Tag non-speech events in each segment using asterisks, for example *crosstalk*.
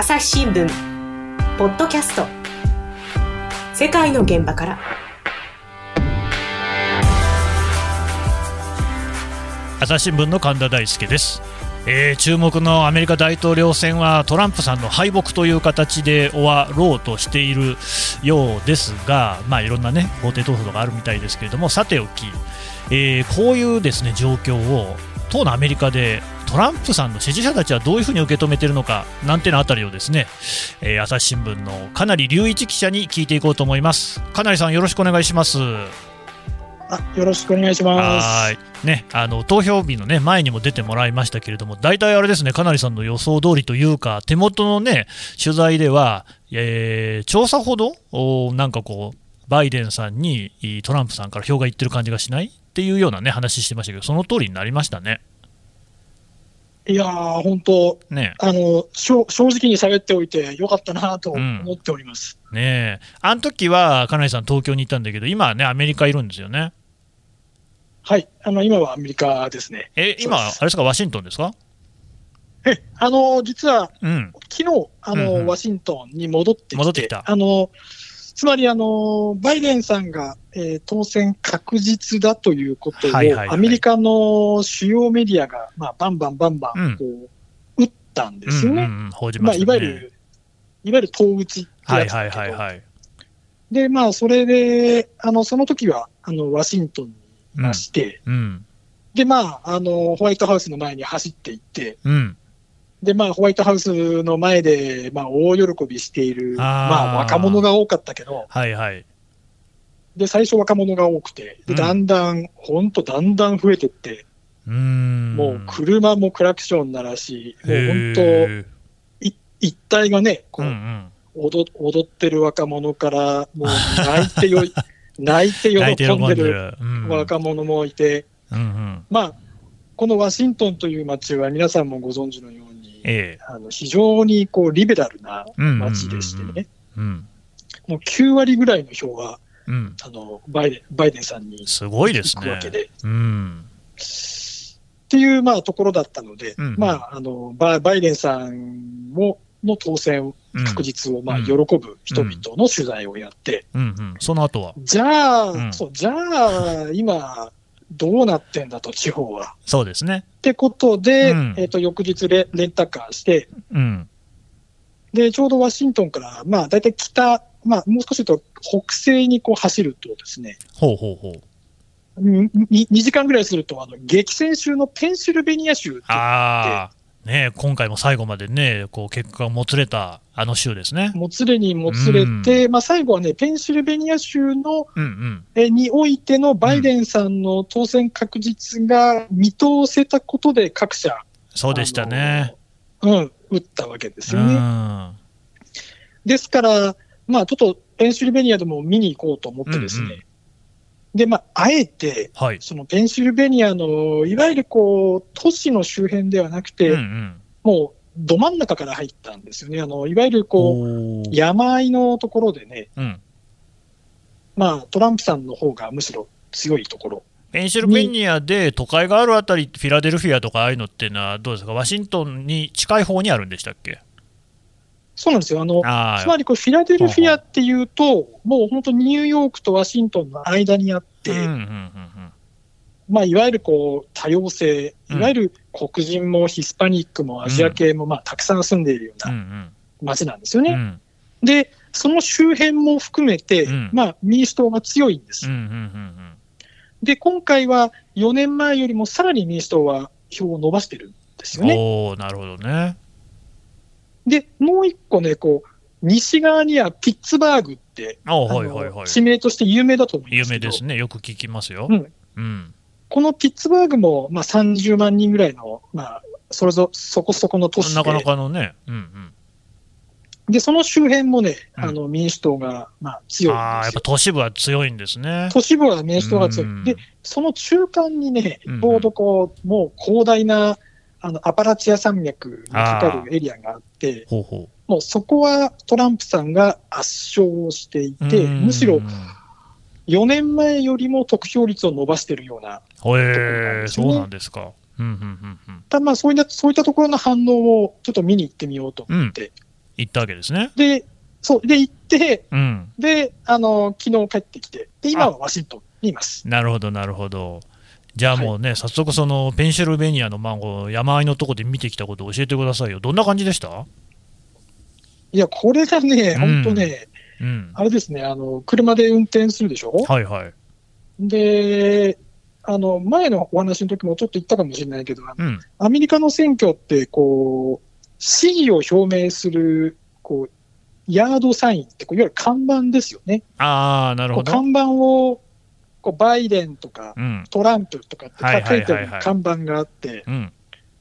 朝日新聞ポッドキャスト。世界の現場から。朝日新聞の神田大輔です、えー注目のアメリカ大統領選はトランプさんの敗北という形で終わろうとしているようですが、まあ、いろんな、ね、法廷闘争とかあるみたいですけれども。さておき、えーこういうです、ね、状況を当のアメリカでトランプさんの支持者たちはどういうふうに受け止めているのかなんてのあたりをですね、えー朝日新聞のかなり隆一記者に聞いていこうと思います。かなりさんよろしくお願いします。あよろしくお願いします。はいね、あの投票日の、ね、前にも出てもらいましたけれども、大体あれですね、かなりさんの予想通りというか、手元の、ね、取材では、えー調査ほど、おなんかこう、バイデンさんにいトランプさんから票がいってる感じがしないっていうような、ね、話してましたけど、その通りになりましたね。いやー、本当、ねあの正直に喋っておいてよかったなと思っております。ねえあの時は、かなりさん、東京にいたんだけど、今はね、アメリカいるんですよね。はい、あの今はアメリカですね。え、今、あれですか、ワシントンですか？えあの実はうん。昨日あの、うんうんワシントンに戻ってきて、戻ってきたあのつまりあのバイデンさんが、えー当選確実だということを、はいはいはいアメリカの主要メディアが、まあ、バンバンバンバうんンこう、打ったんですよね。うんうんうん、まあ、ましたね。いわゆる、いわゆる党打ちってはいはいやつだけどはいはい。で、まあ、それで、あの、その時は、あの、ワシントンにいまして、うん。で、まあ、あの、ホワイトハウスの前に走っていって、うん。で、まあ、ホワイトハウスの前で、まあ、大喜びしている、あーまあ、若者が多かったけど、はいはい。で、最初若者が多くて、で、うんだんだん、ほんとだんだん増えてって、うーん。もう車もクラクション鳴らし、もう本へ当、ーい一体がね、こう、うんうん。踊踊ってる若者から、もう泣いてよい、*laughs* 泣いて喜んでる若者もいて。まあ、このワシントンという街は皆さんもご存知のように、ええ。あの非常にこうリベラルな街でしてね、うん。もう9割ぐらいの票はうん。あのバイデンバイデンさんにすごいです行くわね。けで。うん。っていうまあところだったので、うんまあ、あのババイデンさんをの当選うん確実をまあうん喜ぶ人々の取材をやって。その後は？じゃあ、うんそうじゃあ、今、どうなってんだと、地方は。そうですね。ってことで、うんえっ、と、翌日レレンタカーして、うん。で、ちょうどワシントンから、まあ、大体北、まあ、もう少し言うと、北西にこう走るとですね、ほうほうほう。2, 時間ぐらいすると、あの、激戦州のペンシルベニア州っていうああ。ね今回も最後までね、こう結果がもつれたあの州ですね。もつれにもつれて、まあ、最後はね、ペンシルベニア州の、うんうん。えにおいてのバイデンさんの当選確実が見通せたことで各社、そうでしたね。うん、打ったわけですうよね。ん。ですから、まあ、ちょっとペンシルベニアでも見に行こうと思ってですね。うんうんで、まあ、あえて、はい。そのペンシルベニアの、いわゆるこう、都市の周辺ではなくて、うんうん。もう、ど真ん中から入ったんですよね。あの、いわゆるこう、山あいのところでね、うん。まあ、トランプさんの方がむしろ強いところ。ペンシルベニアで都会があるあたり、フィラデルフィアとかああいうのっていうのはどうですか、ワシントンに近い方にあるんでしたっけ？そうなんですよ。あの、あつまりこう、フィラデルフィアっていうと、もう本当ニューヨークとワシントンの間にあって、うんうんうんまあ、いわゆるこう多様性、いうんわゆる黒人もヒスパニックもアジア系もまあたくさん住んでいるよううんうなん街なんですよね。うんうんで、その周辺も含めて、うんまあ、民主党が強いんです。うんうんうんで、今回は4年前よりもさらに民主党は票を伸ばしてるんですよね。なるほどね。で、もう一個ね、こう、西側にはピッツバーグって、あはいあはいはい。の地名として有名だと思いま有すけど名ですね。よく聞きますよ。うんうん。このピッツバーグも、まあ、30万人ぐらいの、まあ、それぞそこそこの都市でなかなかのね。うんうん。で、その周辺もね、うんあの民主党が、まあ、強いんああ、やっぱ。都市部は強いんですね。都市部は民主党が強うんい。で、その中間にねうん、ちょうどこう、もう広大な、あの、アパラチア山脈にかかるエリアがあって、ほうほもうそこはトランプさんが圧勝していう。て、うんむしろ4年前よりも得票率を伸ばしているような、とねそうなんですか。うんうんうんうん。たまあそういった、そういったところの反応をちょっと見に行ってみようと思って、行ったわけですね。で、そう、で、行って、うん。で、あの、昨日帰ってきて、で、今はワシントンにいます。なるほど、なるほど。じゃあもうね、早速、そのペンシルベニアのマンゴー、山あいのとこで見てきたことを教えてくださいよ。どんな感じでした？いや、これがね、うん本当ね、うん。あれですね、あの、車で運転するでしょ？はいはい。で、あの、前のお話の時もちょっと言ったかもしれないけど、うん。アメリカの選挙って、こう、支持を表明する、こう、ヤードサインって、こういわゆる看板ですよね。ああ、なるほど。看板を、こう、バイデンとか、うん。トランプとかって書いてある看板があって、うん。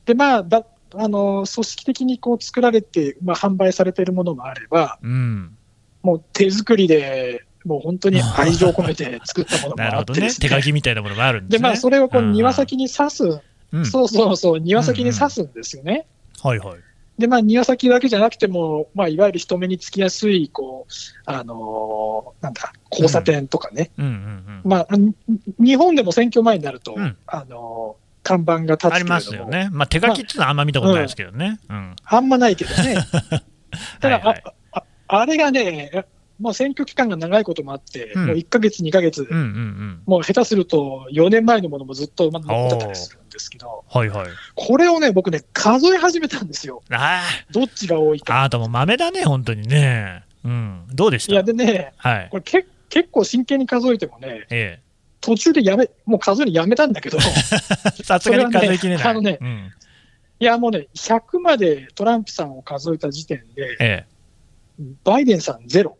で、まあ、だあの、組織的にこう作られて、まあ、販売されているものもあれば、うん。もう手作りで、もう本当に愛情込めて作ったものも *laughs* なるほどね。あってです手書きみたいなものがあるんでで、すね。まあ、それをこううん庭先に刺す、うん。そうそうそう、庭先に刺すんですよね。はいはい。で、まあ、庭先だけじゃなくても、まあ、いわゆる人目につきやすい、こう、あのーなんだ、交差点とかね。うんうんうん。まあ、に日本でも選挙前になると、うんあのー看板が立つありますよね。まあ、手書きっていうのはあんま見たことないですけどね。うん。あんまないけどね。*laughs* ただ、はいはいあああれがね、もう選挙期間が長いこともあって、うんもう1ヶ月、2ヶ月、うんうんうん。もう下手すると4年前のものもずっとまだ残ってたりするんですけど、はいはい。これをね、僕ね、数え始めたんですよ。あどっちが多いあ、か。あなたも豆だね、本当にね。うん。どうでした？いや、でね、はい。これけ結構真剣に数えてもね、え途中でやめ、もう数えるのやめたんだけど、いえ。さすがに数えきれない。ねあのねうん。や、もうね、100までトランプさんを数えた時点で、ええ。バイデンさんゼロ。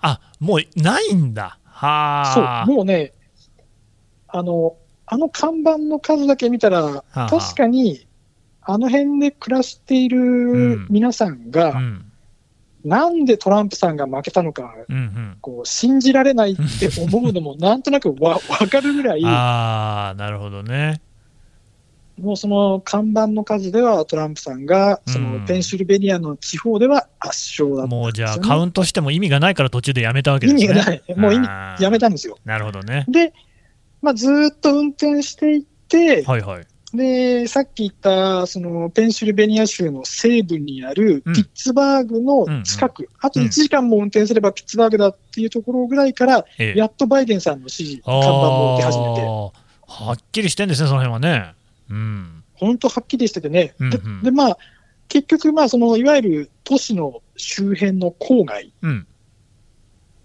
あ、もうないんだ。はあ。そう、もうね、あの、あの看板の数だけ見たら、はあ確かに、あの辺で暮らしている皆さんが、うん。なんでトランプさんが負けたのか、うんうん。こう信じられないって思うのも、なんとなくわわかるぐらい、*laughs* ああ、なるほどね。もうその看板の数ではトランプさんが、そうんのペンシルベニアの地方では圧勝だった。もうじゃあ、カウントしても意味がないから途中でやめたわけ意ですね。味がない。もう意味やめたんですよ。なるほどね。で、まあ、ずーっと運転していって、はいはい。で、さっき言った、その、ペンシルベニア州の西部にあるうんピッツバーグの近く、あと1時間も運転すればピッツバーグだっていうところぐらいから、ええ。やっとバイデンさんの支持、看板も受け始めて、はっきりしてんですね、その辺はね。うん。本当はっきりしててね、でうんうんで、まあ、結局、まあ、その、いわゆる都市の周辺の郊外、うん。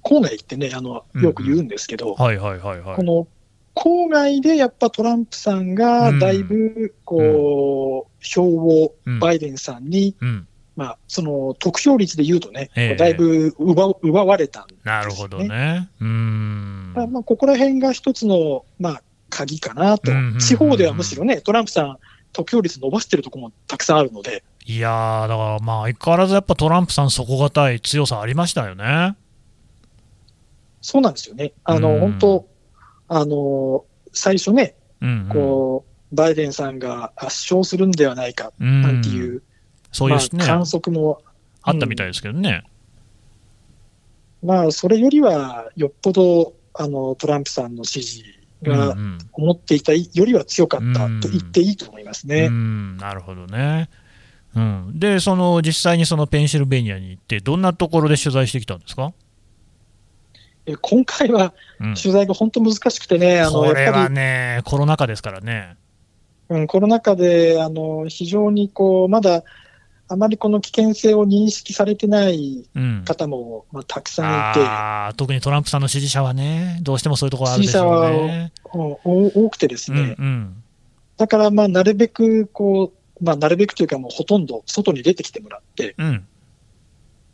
郊外ってね、あの、よく言うんですけど、はいはいはいはいこ。の、郊外でやっぱトランプさんがだいぶ、こう、票をうんバイデンさんに、うん。まあ、その得票率で言うとね、ええこうだいぶ奪う奪われたんですよなるほどね。うーん。まあまあ、ここら辺が一つの、まあ、鍵かなと、うんうんうんうん地方ではむしろね、トランプさん、得票率伸ばしてるところもたくさんあるので、いやー、だからまあ、相変わらずやっぱトランプさん、底堅い強さありましたよね。そうなんですよね。あの、うん本当、あの、最初ね、うん、うん。こう、バイデンさんが圧勝するんではないか、うんなんていう、そういうね、まあ、観測も、あったみたいですけどね。まあ、それよりは、よっぽど、あの、トランプさんの支持うんがうん思っていたよりは強かったうん。と言っていいと思いますね。うん、なるほどね。うん、で、その実際にそのペンシルベニアに行って、どんなところで取材してきたんですか、え今回はうん、取材が本当難しくてね、あの、これはやっぱり、ね、コロナ禍ですからね。うん、コロナ禍で、あの、非常にこう、まだ、あまりこの危険性を認識されてないうん、方も、まあ、たくさんいて、あー特にトランプさんの支持者はね、どうしてもそういうところあるでしょうね。おお多くてですうんね、うん。だから、まあ、なるべく、こう、まあ、なるべくというか、もうほとんど外に出てきてもらって、うん。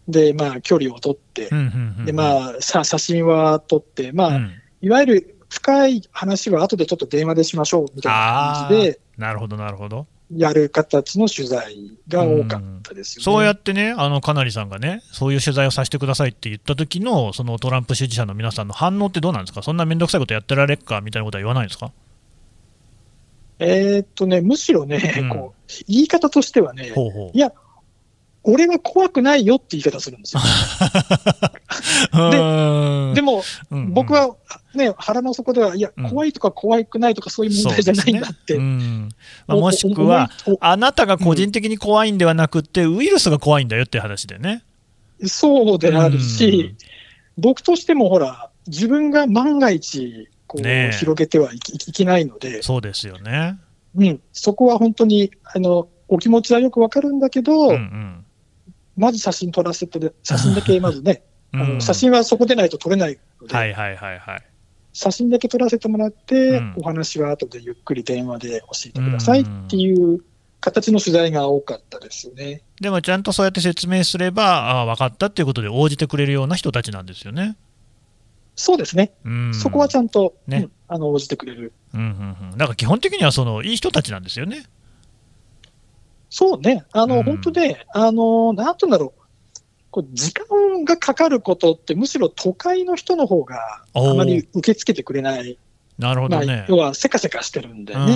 で、まあ、距離を取って。で、まあ、さ写真は撮って、まあ、うん。いわゆる深い話は後でちょっと電話でしましょうみたいな感じで。なるほど、なるほど。やる形の取材が多かったですよね。そうやってね、あの、かなりさんがね、そういう取材をさせてくださいって言った時の、そのトランプ支持者の皆さんの反応ってどうなんですか？そんなめんどくさいことやってられっかみたいなことは言わないんですか？えーっとね、むしろね、うんこう、言い方としてはね、ほうほうい。や俺は怖くないよって言い方するんですよ。*laughs* うん。でも、僕はね、腹の底では、いやうん、怖いとか怖くないとかそういう問題じゃないんだって。ね。うん。まあおもしくは、、あなたが個人的に怖いんではなくて、ウイルスが怖いんだよって話でね。そうであるし、僕としてもほら、自分が万が一、こう、ねえ。広げてはいきいけないので、そうですよね。うん、そこは本当に、あの、お気持ちはよくわかるんだけど、うんうん。まず写真撮らせて、写真だけまずね、*laughs* あうんの写真はそこでないと撮れないので、はいはいはいはい。写真だけ撮らせてもらって、うんお話は後でゆっくり電話で教えてくださいっていう形の取材が多かったですよね。でもちゃんとそうやって説明すれば、ああ、分かったっていうことで応じてくれるような人たちなんですよね。そうですね。うん、そこはちゃんと、ねうんあの、応じてくれる。うんうんうん、だから基本的にはそのいい人たちなんですよね。そうね。あの、うん本当ね、あの、なんて言うんだろう。こう時間がかかることって、むしろ都会の人の方があまり受け付けてくれない。なるほまあどね。要はせかせかしてるんだよね。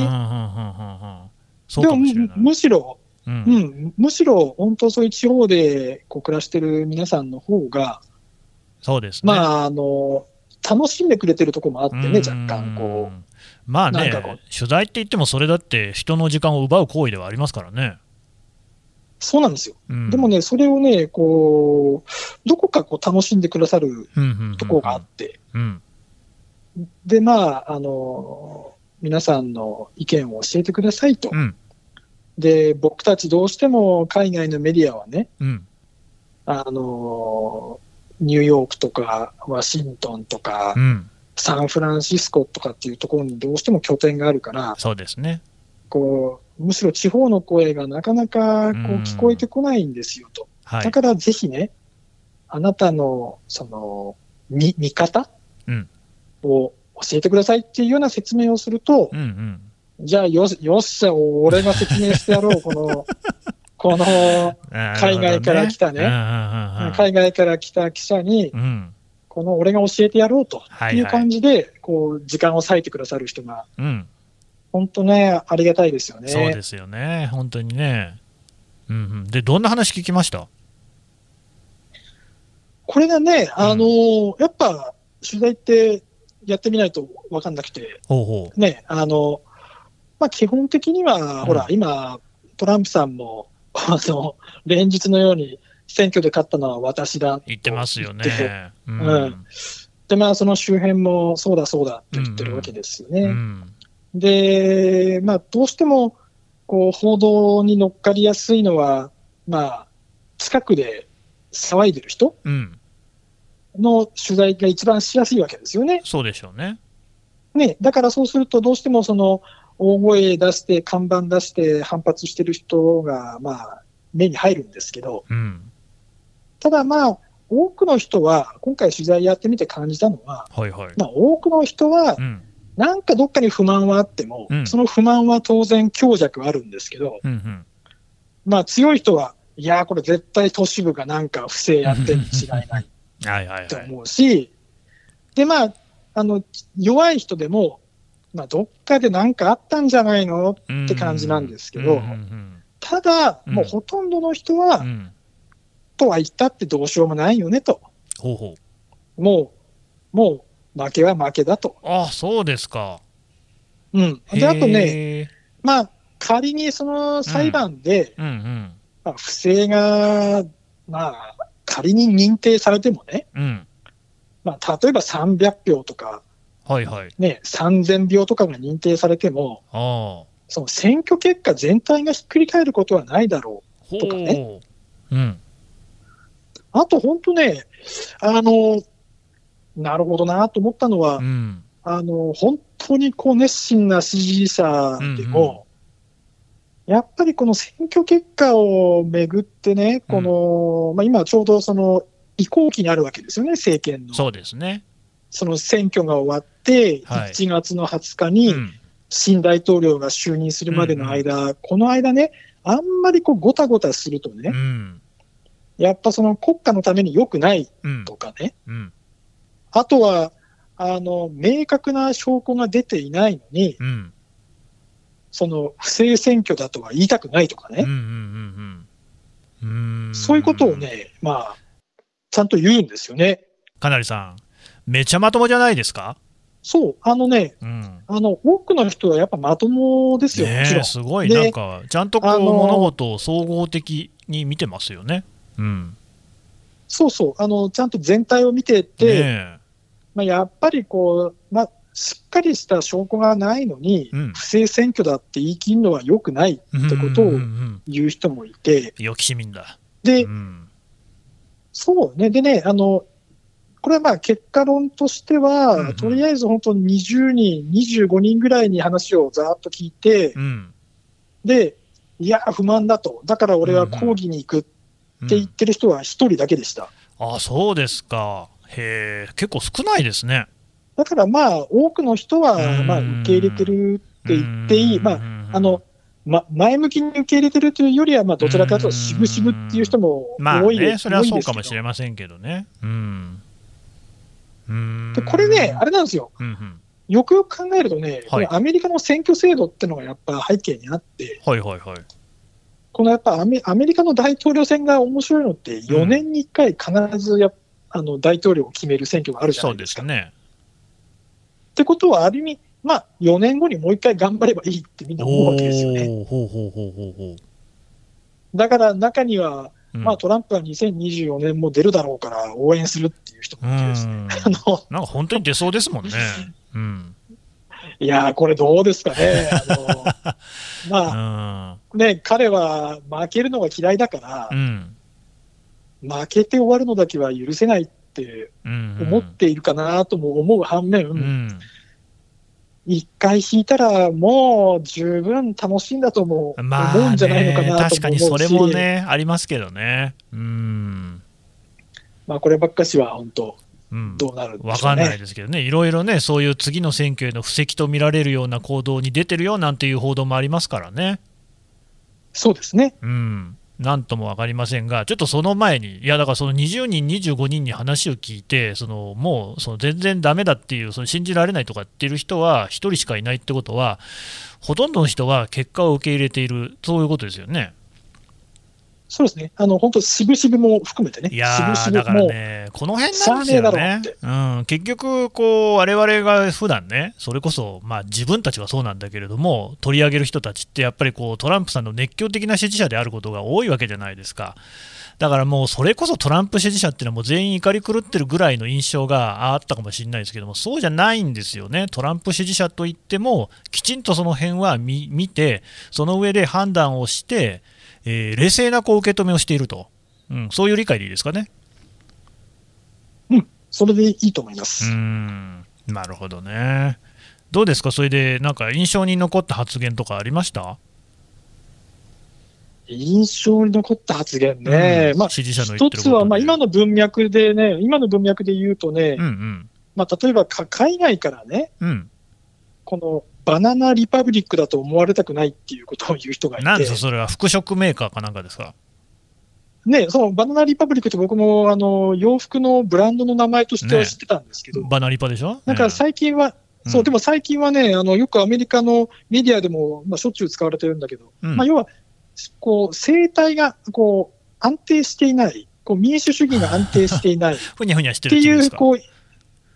でも。むしろ、ううんん、むしろ本当そういう地方でこう暮らしてる皆さんの方が、そうですね。まあ、あの、楽しんでくれてるところもあってね、うん若干こう。まあね取材って言っても、それだって人の時間を奪う行為ではありますからね。そうなんですよ。うん。でも、ね、それをね、こう、どこかこう楽しんでくださるところがあって、うん。で、まあ、あの、皆さんの意見を教えてくださいと。うん。で、僕たちどうしても海外のメディアはね、うん。あの、ニューヨークとかワシントンとか、うん、サンフランシスコとかっていうところにどうしても拠点があるから、そうですね。こう、むしろ地方の声がなかなかこううん。聞こえてこないんですよと。はい。だ。からぜひね、あなたの、その、見、見方うん。を教えてくださいっていうような説明をするとう、んうん。じゃあよし、よっしゃ、俺が説明してやろう、この、*laughs* この、海外から来たね。ね。海外から来た記者にう、ん。この俺が教えてやろうとはいい。う感じで、こう、時間を割いてくださる人が、うん、本当ね、ありがたいですよね。そうですよね、本当にね。うんうん、で、どんな話聞きました？これがね、あのーやっぱ、取材ってやってみないと分かんなくて、ほうほね、あの、まあ、基本的には、うん。ほら、今、トランプさんも、*laughs* あの、連日のように、選挙で勝ったのは私だと言ってますよね。ううん。で、まあ、その周辺も、そうだそうだと言ってるわけですよね。うんで、まあ、どうしても、こう、報道に乗っかりやすいのは、まあ、近くで騒いでる人うん、の取材が一番しやすいわけですよね。そうでしょうね。ね、だからそうすると、どうしてもその、大声出して、看板出して反発してる人が、まあ、目に入るんですけど、うん、ただまあ、多くの人は、今回取材やってみて感じたのは、はいはい。まあ、多くの人はう、ん、なんかどっかに不満はあっても、うんその不満は当然強弱あるんですけど、うん、うん。まあ強い人は、いやー、これ絶対都市部がなんか不正やってるに違いないと *laughs* はい。思うし、で、まあ、あの、弱い人でも、まあ、どっかでなんかあったんじゃないの？って感じなんですけどうんうんただ、うんもうほとんどの人は、うんうんとは言ったってどうしようもないよねと。ほうほう。もう、もう、負けは負けだと。あそうですか。うん。で、あとね、まあ、仮にその裁判で、うんうんまあ、不正が、まあ、仮に認定されてもね、うん。まあ、例えば300票とか、はいはい。ね、3000票とかが認定されても、ああ。その選挙結果全体がひっくり返ることはないだろほとかねう。うん。う。あと本当ね、あの、なるほどなと思ったのは、うん。あの、本当にこう熱心な支持者でも、やっぱりこの選挙結果をめぐってね、この、まあ今ちょうどその移行期にあるわけですよね、政権の。そうですね。その選挙が終わって、はい1月の20日うにん。新大統領が就任するまでの間、この間ね、あんまりこうごたごたするとね、うん。やっぱその国家のために良くないうん。とかね、うん。あとは、あの、明確な証拠が出ていないのに、うん。その不正選挙だとは言いたくないとかね。そういうことを。ね、まあ、ちゃんと言うんですよね。かなりさん、めちゃまともじゃないですか？そう、あのね、うん、あの、多くの人はやっぱまともですよ、もちろん。すごい、でなんか、ちゃんとこう、物事を総合的に見てますよね。うん、そうそう、あの、ちゃんと全体を見てて、ねまあ、やっぱりこう、まあ、しっかりした証拠がないのに、うん。不正選挙だって言い切るのは良くないえってことを言う人もいて、良き市民だ。でう、ん。そうね、でね、あの、これはまあ結果論としては、うんうん。とりあえず本当に20人、25人ぐらいに話をざーっと聞いて、うん。で、いや、不満だと、だから俺は抗議に行くって言ってる人は一人だけでした。あそうですか。へえ、結構少ないですね。だからまあ、多くの人はうんまあ受け入れてるって言っていい、まあ、ああの、ま、前向きに受け入れてるというよりは、まあ、どちらかというと、しぶしぶっていう人もまあ多いでね、それはそうかもしれれませんけどね。うん。うんでこれね、あれなんですよ。うんうんよくよく考えるとね、こはいのアメリカの選挙制度ってのがやっぱ背景にあって、はいはいはい。このやっぱアメアメリカの大統領選が面白いのって、4年に1回必ずやあの大統領を決める選挙があるじゃないですか。ですね。ってことは、ある意味、まあ、4年後にもう1回頑張ればいいってみんな思うわけですよね。おーほうほうほうほうほだから中には、う。うんまあ、トランプは2024年も出るだろうから応援するっていう人うもいてですね。ん。*laughs* あのなんか本当に出そうですもんね。うん。いやー、これどうですかね。あの *laughs* まあうん。ね、彼は負けるのが嫌いだからう、ん。負けて終わるのだけは許せないってうん。思っているかなとも思う反面、うん。一回引いたらもう十分楽しいんだとも思まあうんじゃないのかね、なとも思うし、確かにそれもね、ありますけどね。うん。まあこればっかしは本当、うん。どうなるんでわかない。ですけどね、いろいろね、そういう次の選挙への布石と見られるような行動に出てるよなんていう報道もありますからね。そうですね。うん。何とも分かりませんが、ちょっとその前に、いやだからその20人、25人に話を聞いて、そのもうその全然ダメだっていう、その信じられないとかっていう人は1人しかいないってことは、ほとんどの人は結果を受け入れている、そういうことですよね。そうですね。あの、本当、しぶしぶも含めてね。いやだからね、この辺なんですよねえだろねって。うん、結局、こう、我々が普段ね、それこそ、まあ、自分たちはそうなんだけれども、取り上げる人たちって、やっぱりこうトランプさんの熱狂的な支持者であることが多いわけじゃないですか。だからもう、それこそトランプ支持者っていうのは、もう全員怒り狂ってるぐらいの印象があったかもしれないですけども、そうじゃないんですよね、トランプ支持者といっても、きちんとその辺は見見て、その上で判断をして、えー冷静なこう受け止めをしていると、うん、そういう理解でいいですかね。それでいいと思います。うーんなるほどね。どうですか、それでなんか印象に残った発言とかありました、印象に残った発言ね。まあ、一つは、まあ、今の文脈でね、今の文脈で言うとね、うんうんまあ、例えばか海外からね、うん、このバナナリパブリックだと思われたくないっていうことを言う人がいて。なんですか、、それは服飾メーカーかなんかですか？ね、そのバナナリパブリックって僕もあの洋服のブランドの名前としては知ってたんですけど、バナリパでしょ？なんか最近は、うん。そう、でも最近はね、あのよくアメリカのメディアでも、まあ、しょっちゅう使われてるんだけど、うん。まあ、要は、こう、政体がこう安定していない、こう民主主義が安定していないっふにゃふにゃしてるって意味ですか？こう、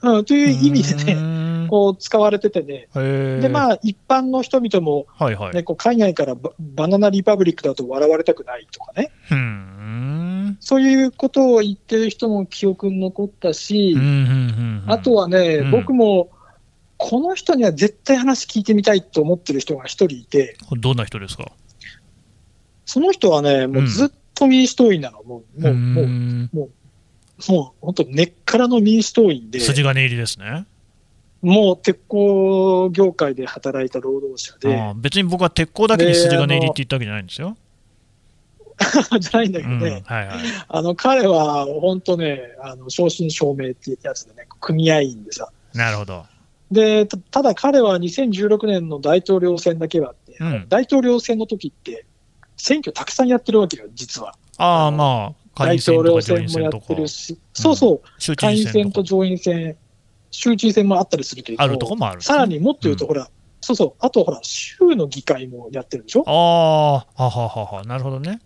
うん、という意味でうね、*laughs* こう使われててね、で、まあ、一般の人々も、はいはい。ね、こう海外からババナナリパブリックだと笑われたくないとかね、うーん。そういうことを言ってる人も記憶に残ったし、うんうんうんうん。あとはね、うん。僕も、この人には絶対話聞いてみたいと思ってる人が一人いて、どんな人ですか？その人はね、もうずっと民主党員なの。もう、もう、もう、んもう本当根っからの民主党員で、筋金入りですね。もう鉄鋼業界で働いた労働者で、別に僕は鉄鋼だけに筋金入りって言ったわけじゃないんですよ。*laughs* じゃないんだけうんどね、はいはい。あの、彼は本当ね、あの、正真正銘ってやつでね、組合員でさ。なるほど。で、たただ彼は2016年の大統領選だけはあって、うん大統領選の時って、選挙たくさんやってるわけよ、実は。ああ、まあ、下大統領選もやってる、し、そうそう、下院事選と上院選、州知事選もあったりするけど、あるとこもある。さらにもっと言うと、うん。ほら、そうそう、あとほら、州の議会もやってるでしょ。ああ、はははは、なるほどね。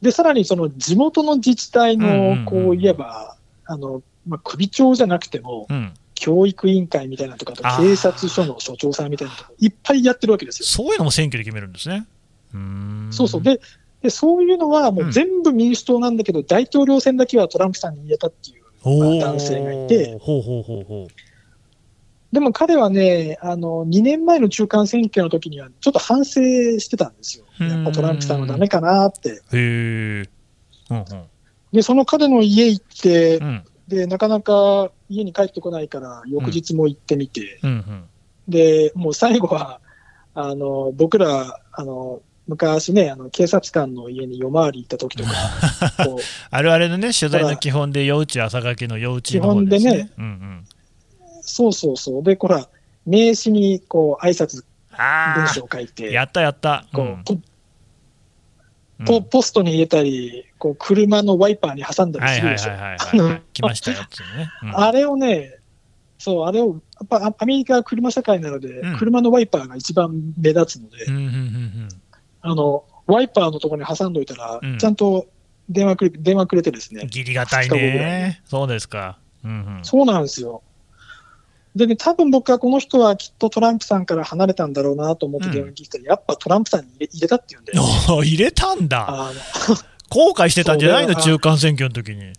で、さらにその地元の自治体うんうんうん。の、こう言えば、あの、まあ、首長じゃなくても、うん、教育委員会みたいなのとか、警察署の署長さんみたいなのとか、いっぱいやってるわけですよ。そういうのも選挙で決めるんですね。うそうそう。で、でそういうのはもう全部民主党なんだけど、大統領選だけはトランプさんに入れたっていう、男性がいて、ほうほうほうほでも彼はね、あの、2年前の中間選挙の時には、ちょっと反省してたんですよ。うん。やっぱトランプさんはダメかなって。う。へえ。うんうん。で、その彼の家行ってう、ん。で、なかなか家に帰ってこないから、翌日も行ってみて、うんうん。で、もう最後は、あの、僕ら、あの、昔ね、あの、警察官の家に夜回り行った時とか、*laughs* あるあるのね、取材の基本で、夜打ち朝掛けの夜打ちの方ですね。基本でねうんうん、そうそうそう。で、ほら、名刺に、こう、挨拶あ文章を書いて、やったやった。こうんうポうんポ、ポストに入れたり、こう、車のワイパーに挟んだりはいするでしょ。来ましたよっていうね。うんあれをね、そう、あれを、やっぱアアメリカは車社会なので、うん車のワイパーが一番目立つので、うんうんうんあの、ワイパーのところに挟んどいたら、うんちゃんと電話くれ、電話くれてですねうん。、義理がたいね。そうですか。うんうん。そうなんですよ。でね、多分僕はこの人はきっとトランプさんから離れたんだろうなと思って電話聞いたら、やっぱトランプさんに入れ入れたって言うんで、*laughs* 入れたんだ。後悔してたんじゃないの？中間選挙の時に。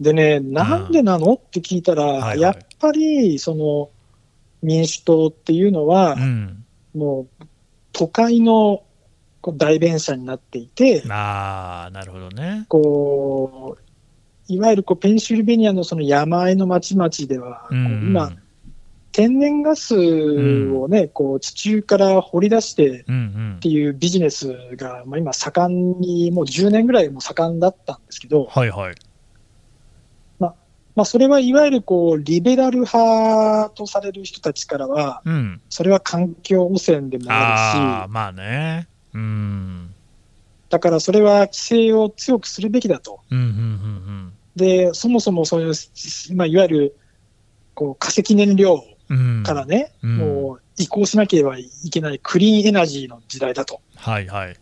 でね、なんでなの？って聞いたら、はいはいやっぱりその民主党っていうのは、うん。もう都会の代弁者になっていて、ああ、なるほどね。こういわゆるこうペンシルベニアのその山あいの町々では、こううん今、天然ガスをね、こう地中から掘り出してうんうんっていうビジネスが、まあ、今、盛んに、もう10年ぐらいも盛んだったんですけど、はいはい。まあ、それはいわゆるこうリベラル派とされる人たちからは、うん。それは環境汚染でもあるし、まあね。うん。だからそれは規制を強くするべきだと。うんうんうんで、そもそもそういう、まあ、いわゆるこう化石燃料。からね、うんもう移行しなければいけないクリーンエナジーの時代だと。はいはい。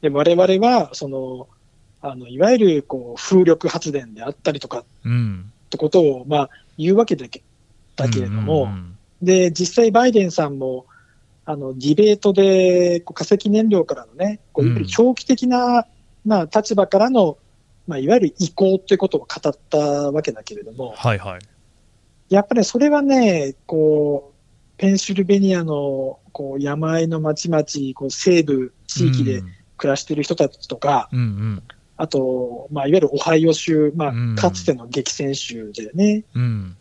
で、我々は、その、あの、いわゆるこう風力発電であったりとかっうん。てことを、まあ、言うわけだけだけれども、うんうんで、実際バイデンさんも、あの、ディベートで、こう化石燃料からのね、こううんいわゆる長期的な、まあ、立場からの、まあ、いわゆる移行ということを語ったわけだけれども、はいはい。やっぱりそれはね、こう、ペンシルベニアの、こう、山あいの町々、こう、西部地域で暮らしている人たちとか、うんうんあと、まあ、いわゆるオハイオ州、まうん。あ、かつての激戦州でね、うん。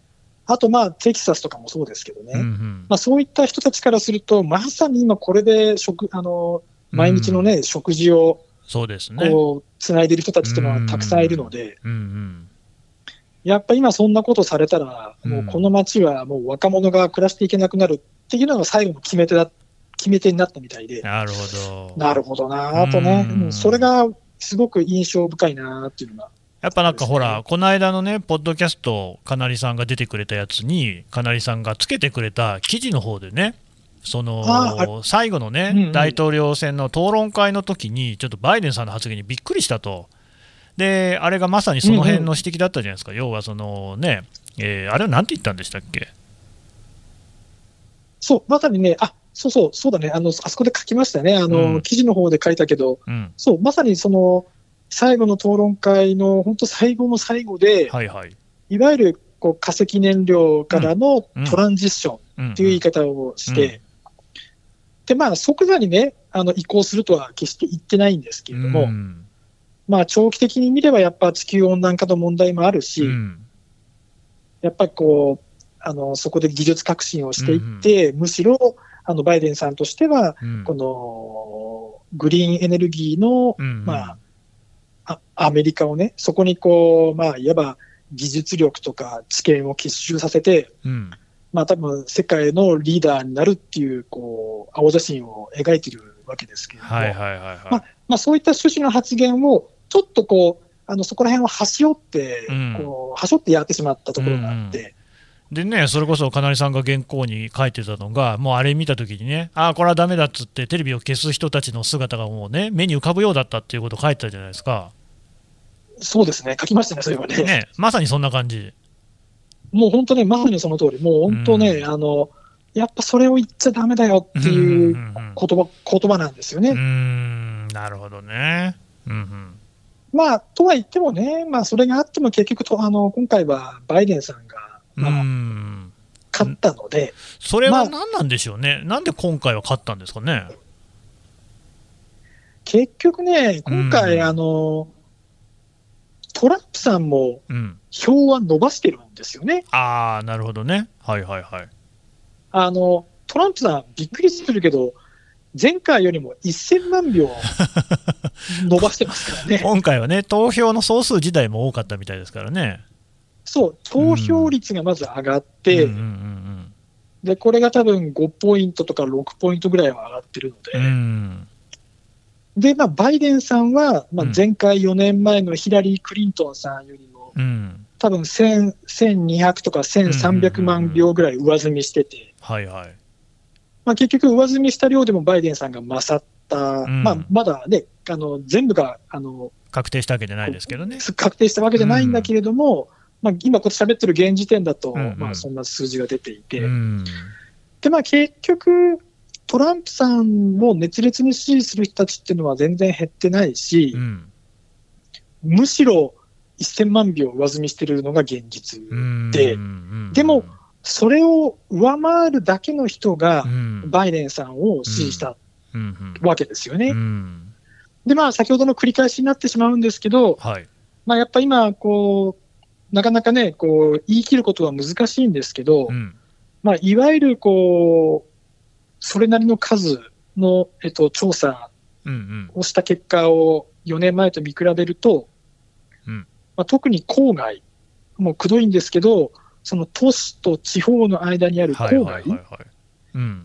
あと、まあ、テキサスとかもそうですけどね、うんうん。まあ、そういった人たちからすると、まさに今これで食、あの、毎日のね、食事を、そうですね。こう、つないでる人たちっていうのはたくさんいるので、うんうん。やっぱ今そんなことされたら、もうこの街はもう若者が暮らしていけなくなるっていうのが最後の決め手だ、決め手になったみたいで、なるほど。なるほどなぁとね、うん。うん。それがすごく印象深いなぁっていうのが、やっぱなんかほら、この間のね、ポッドキャスト、かなりさんが出てくれたやつに、かなりさんがつけてくれた記事の方でね、その最後のね、うんうん。大統領選の討論会の時に、ちょっとバイデンさんの発言にびっくりしたと、であれがまさにその辺の指摘だったじゃないですか、要はそのね、えーあれはなんて言ったんでしたっけ、そう、まさにね、あそうそう、そうだね、あの、あそこで書きましたね、あの、うん。記事の方で書いたけど、うん、そう、まさにその、最後の討論会の本当最後の最後で、はいはい。いわゆるこう化石燃料からのうん。トランジッションうんっていう言い方をして、で、まあ、即座にね、あの、移行するとは決して言ってないんですけれども、うん。まあ、長期的に見ればやっぱ地球温暖化の問題もあるし、うん。やっぱりこう、あの、そこで技術革新をしていって、むしろ、あの、バイデンさんとしては、うん。この、グリーンエネルギーの、うんまあ、あアメリカをね、そこにこう、まあ、いわば技術力とか知見を結集させて、うん。まあ多分世界のリーダーになるっていう、こう、青写真を描いてるわけですけれども、はいはいはいはい。ままあそういった趣旨の発言を、ちょっとこう、あの、そこら辺を端折って、うん。こう、端折ってやってしまったところがあって、でね、それこそ、かなりさんが原稿に書いてたのが、もうあれ見たときにね、ああ、これはだめだっつって、テレビを消す人たちの姿がもうね、目に浮かぶようだったっていうことを書いてたじゃないですか。そうですね、書きましたね、それはね。ね、まさにそんな感じ。もう本当ね、まさにその通り、もう本当ね、あの、やっぱそれを言っちゃダメだよっていう言葉、言葉なんですよね。うんなるほどね。うんうんまあ、とは言ってもね、まあ、それがあっても結局と、あの、今回はバイデンさんが、まあ、勝ったので。それは何なんでしょうね、まあ、なんで今回は勝ったんですかね。結局ね、今回、あの、トランプさんも票は伸ばしてるんですよね。うん、ああ、なるほどね。はいはいはい。あの、トランプさん、びっくりするけど、前回よりも1000万票 *laughs* 伸ばしてますからね。今回はね、投票の総数自体も多かったみたいですからね。そう、投票率がまず上がって、で、これが多分5ポイントとか6ポイントぐらいは上がってるので、うん、で、まあ、バイデンさんは、まあ、前回4年前のヒラリー・クリントンさんよりも、うん、多分1200とか1300万票ぐらい上積みしてて、はいはい。まあ、結局、上積みした量でもバイデンさんが勝った、うん、まあ、まだね、あの全部があの確定したわけじゃないですけどね。確定したわけじゃないんだけれども、うん、まあ、今、こう喋ってる現時点だと、うんうん、まあ、そんな数字が出ていて、うん、で、まあ、結局、トランプさんを熱烈に支持する人たちっていうのは全然減ってないし、むしろ1000万票上積みしてるのが現実で、でも、それを上回るだけの人が、バイデンさんを支持したわけですよね。で、まあ、先ほどの繰り返しになってしまうんですけど、はい、まあ、やっぱ今、こう、なかなかね、こう、言い切ることは難しいんですけど、うん、まあ、いわゆる、こう、それなりの数の、えっと、調査をした結果を4年前と見比べると、うん、まあ、特に郊外、もうくどいんですけど、その都市と地方の間にある郊外、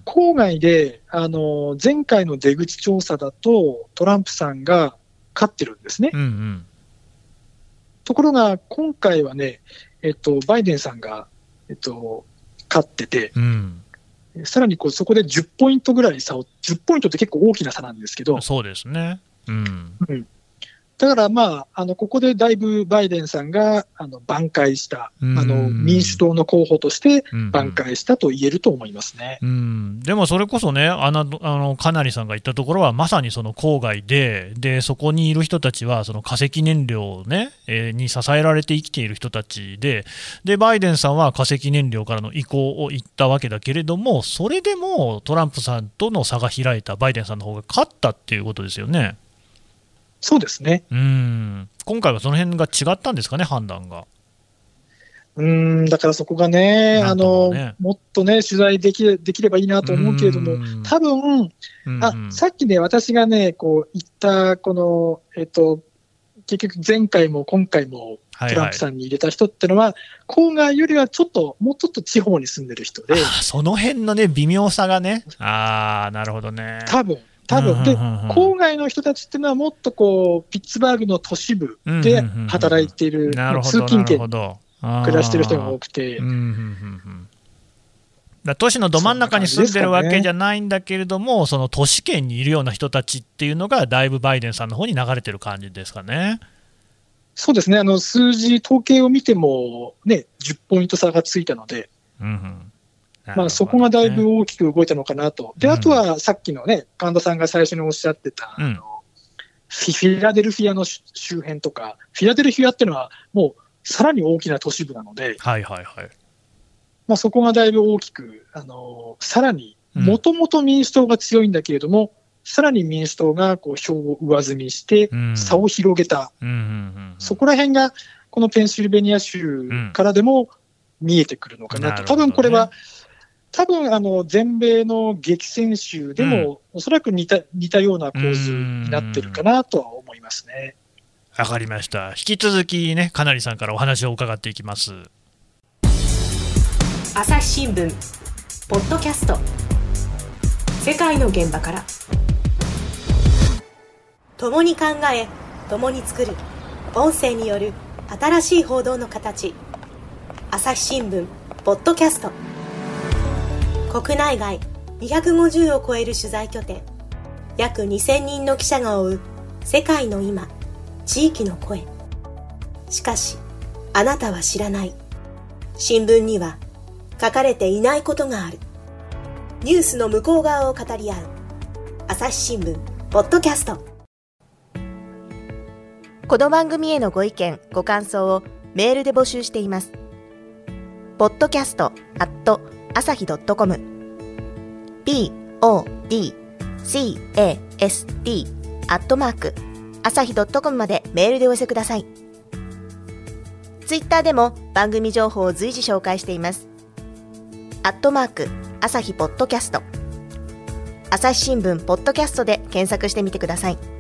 郊外で、あの、前回の出口調査だと、トランプさんが勝ってるんですね。うんうん、ところが、今回はね、えっと、バイデンさんが、えっと、勝ってて、うん、さらにこうそこで10ポイントぐらい差を、10ポイントって結構大きな差なんですけど、そうですね。うん、うん、だからまあ、あの、ここでだいぶバイデンさんが、あの、挽回した、あの、民主党の候補として挽回したと言えると思いますね。うん、うん、でもそれこそね、あの、あの、かなりさんが言ったところは、まさにその郊外で、で、そこにいる人たちは、その化石燃料ね、えー、に支えられて生きている人たちで、で、バイデンさんは化石燃料からの移行を言ったわけだけれども、それでもトランプさんとの差が開いたバイデンさんの方が勝ったっていうことですよね。そうですね。うん今回はその辺が違ったんですかね、判断が。うんだからそこがね、ねあのもっとね、取材できできればいいなと思うけれども、多分、あさっきね、私がね、こう言った、この、えっと、結局前回も今回もトランプさんに入れた人ってのは、郊外よりはちょっと、もうちょっと地方に住んでる人で。その辺のね、微妙さがね。ああ、なるほどね。多分多分。で、郊外の人たちっていうのは、もっとこうピッツバーグの都市部で働いている、通勤圏。暮らしてる人が多くて。都市のど真ん中に住んでるわけじゃないんだけれども、そ、ね,、の都市圏にいるような人たちっていうのが、だいぶバイデンさんの方に流れてる感じですかね。そうですね、あの数字、統計を見ても、ね、10ポイント差がついたので、うんうんまあ、そこがだいぶ大きく動いたのかなと。で、あとはさっきのね、神田さんが最初におっしゃってた、あのフィラデルフィアの周辺とか、フィラデルフィアっていうのは、もうさらに大きな都市部なので、はいはいはい。まあ、そこがだいぶ大きく、あのさらに、もともと民主党が強いんだけれども、うん、さらに民主党がこう票を上積みして、差を広げた、そこら辺が、このペンシルベニア州からでも見えてくるのかなと、うん、多分これは、多分あの全米の激戦州でも、おそらく似た似たような構図になってるかなとは思いますね。わかりました。引き続きね、かなりさんからお話を伺っていきます。朝日新聞ポッドキャスト世界の現場から共に考え共に作る音声による新しい報道の形朝日新聞ポッドキャスト国内外250を超える取材拠点約2000人の記者が追う世界の今地域の声しかし、あなたは知らない。新聞には書かれていないことがある。ニュースの向こう側を語り合う。朝日新聞、ポッドキャスト。この番組へのご意見、ご感想をメールで募集しています。podcast@ d c a s t アットマーク朝日 .com までメールでお寄せください。ツイッターでも番組情報を随時紹介しています。アットマーク朝日ポッドキャスト朝日新聞ポッドキャストで検索してみてください。